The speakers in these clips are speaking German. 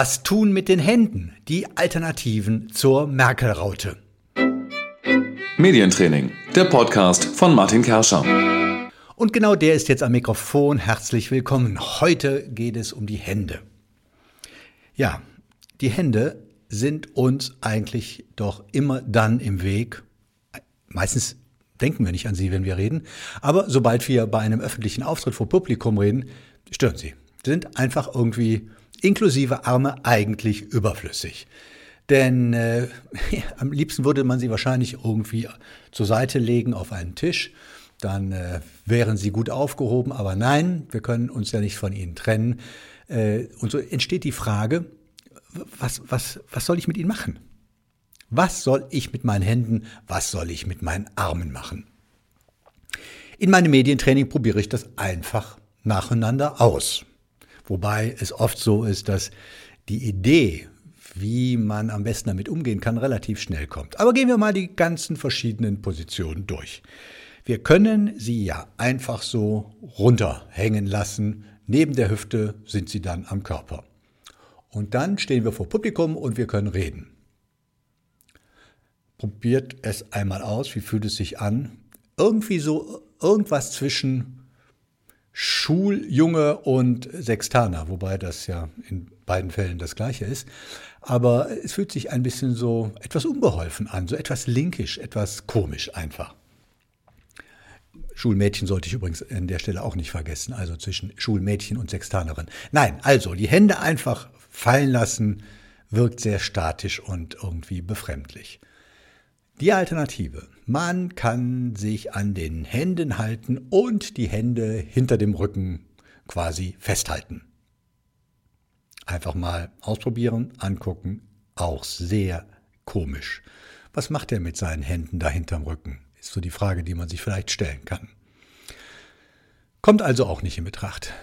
Was tun mit den Händen? Die Alternativen zur Merkel-Raute. Medientraining, der Podcast von Martin Kerscher. Und genau der ist jetzt am Mikrofon. Herzlich willkommen. Heute geht es um die Hände. Ja, die Hände sind uns eigentlich doch immer dann im Weg. Meistens denken wir nicht an sie, wenn wir reden. Aber sobald wir bei einem öffentlichen Auftritt vor Publikum reden, stören sie. Sie sind einfach irgendwie inklusive Arme eigentlich überflüssig. Denn äh, am liebsten würde man sie wahrscheinlich irgendwie zur Seite legen auf einen Tisch. Dann äh, wären sie gut aufgehoben. Aber nein, wir können uns ja nicht von ihnen trennen. Äh, und so entsteht die Frage, was, was, was soll ich mit ihnen machen? Was soll ich mit meinen Händen, was soll ich mit meinen Armen machen? In meinem Medientraining probiere ich das einfach nacheinander aus. Wobei es oft so ist, dass die Idee, wie man am besten damit umgehen kann, relativ schnell kommt. Aber gehen wir mal die ganzen verschiedenen Positionen durch. Wir können sie ja einfach so runterhängen lassen. Neben der Hüfte sind sie dann am Körper. Und dann stehen wir vor Publikum und wir können reden. Probiert es einmal aus, wie fühlt es sich an? Irgendwie so irgendwas zwischen Schuljunge und Sextaner, wobei das ja in beiden Fällen das gleiche ist. Aber es fühlt sich ein bisschen so etwas unbeholfen an, so etwas linkisch, etwas komisch einfach. Schulmädchen sollte ich übrigens an der Stelle auch nicht vergessen, also zwischen Schulmädchen und Sextanerin. Nein, also die Hände einfach fallen lassen, wirkt sehr statisch und irgendwie befremdlich. Die Alternative. Man kann sich an den Händen halten und die Hände hinter dem Rücken quasi festhalten. Einfach mal ausprobieren, angucken. Auch sehr komisch. Was macht er mit seinen Händen da hinterm Rücken? Ist so die Frage, die man sich vielleicht stellen kann. Kommt also auch nicht in Betracht.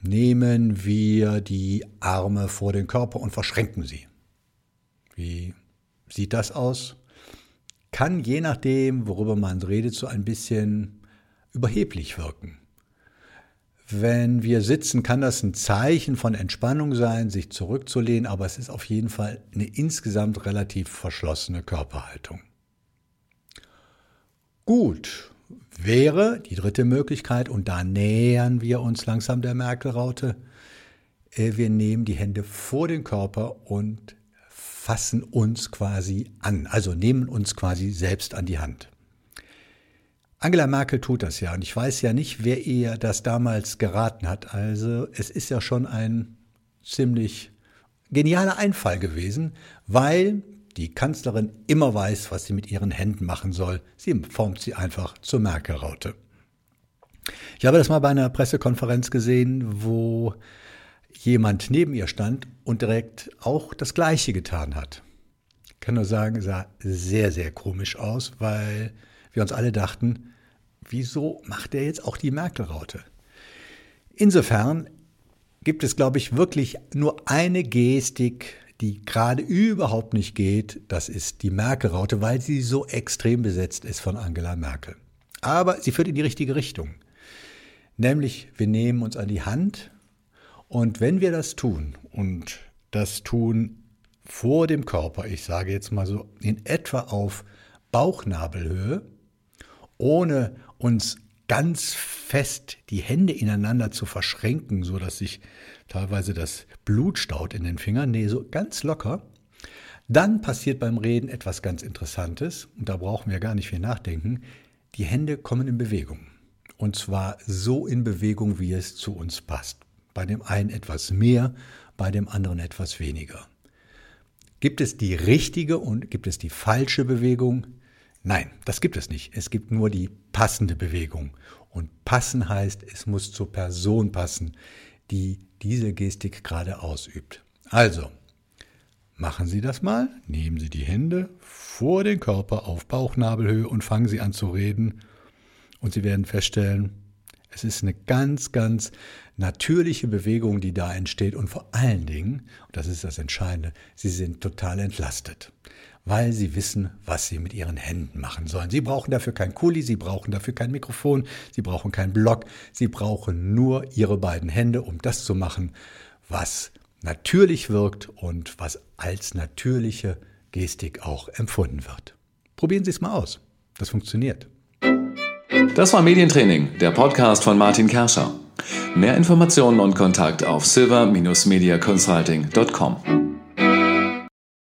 Nehmen wir die Arme vor den Körper und verschränken sie. Wie sieht das aus? Kann je nachdem, worüber man redet, so ein bisschen überheblich wirken. Wenn wir sitzen, kann das ein Zeichen von Entspannung sein, sich zurückzulehnen, aber es ist auf jeden Fall eine insgesamt relativ verschlossene Körperhaltung. Gut, wäre die dritte Möglichkeit, und da nähern wir uns langsam der Merkel-Raute, äh, wir nehmen die Hände vor den Körper und fassen uns quasi an, also nehmen uns quasi selbst an die Hand. Angela Merkel tut das ja und ich weiß ja nicht, wer ihr das damals geraten hat. Also es ist ja schon ein ziemlich genialer Einfall gewesen, weil die Kanzlerin immer weiß, was sie mit ihren Händen machen soll. Sie formt sie einfach zur Merkel-Raute. Ich habe das mal bei einer Pressekonferenz gesehen, wo jemand neben ihr stand und direkt auch das Gleiche getan hat. Ich kann nur sagen, sah sehr, sehr komisch aus, weil wir uns alle dachten, wieso macht er jetzt auch die Merkel-Raute? Insofern gibt es, glaube ich, wirklich nur eine Gestik, die gerade überhaupt nicht geht. Das ist die Merkel-Raute, weil sie so extrem besetzt ist von Angela Merkel. Aber sie führt in die richtige Richtung. Nämlich, wir nehmen uns an die Hand und wenn wir das tun und das tun vor dem Körper, ich sage jetzt mal so in etwa auf Bauchnabelhöhe, ohne uns ganz fest die Hände ineinander zu verschränken, so dass sich teilweise das Blut staut in den Fingern, nee, so ganz locker, dann passiert beim Reden etwas ganz Interessantes und da brauchen wir gar nicht viel nachdenken. Die Hände kommen in Bewegung. Und zwar so in Bewegung, wie es zu uns passt. Bei dem einen etwas mehr, bei dem anderen etwas weniger. Gibt es die richtige und gibt es die falsche Bewegung? Nein, das gibt es nicht. Es gibt nur die passende Bewegung. Und passen heißt, es muss zur Person passen, die diese Gestik gerade ausübt. Also, machen Sie das mal. Nehmen Sie die Hände vor den Körper auf Bauchnabelhöhe und fangen Sie an zu reden. Und Sie werden feststellen, es ist eine ganz, ganz natürliche Bewegung, die da entsteht. Und vor allen Dingen, und das ist das Entscheidende, sie sind total entlastet, weil sie wissen, was sie mit ihren Händen machen sollen. Sie brauchen dafür kein Kuli, sie brauchen dafür kein Mikrofon, sie brauchen keinen Block, sie brauchen nur ihre beiden Hände, um das zu machen, was natürlich wirkt und was als natürliche Gestik auch empfunden wird. Probieren Sie es mal aus. Das funktioniert. Das war Medientraining, der Podcast von Martin Kerscher. Mehr Informationen und Kontakt auf silver-mediaconsulting.com.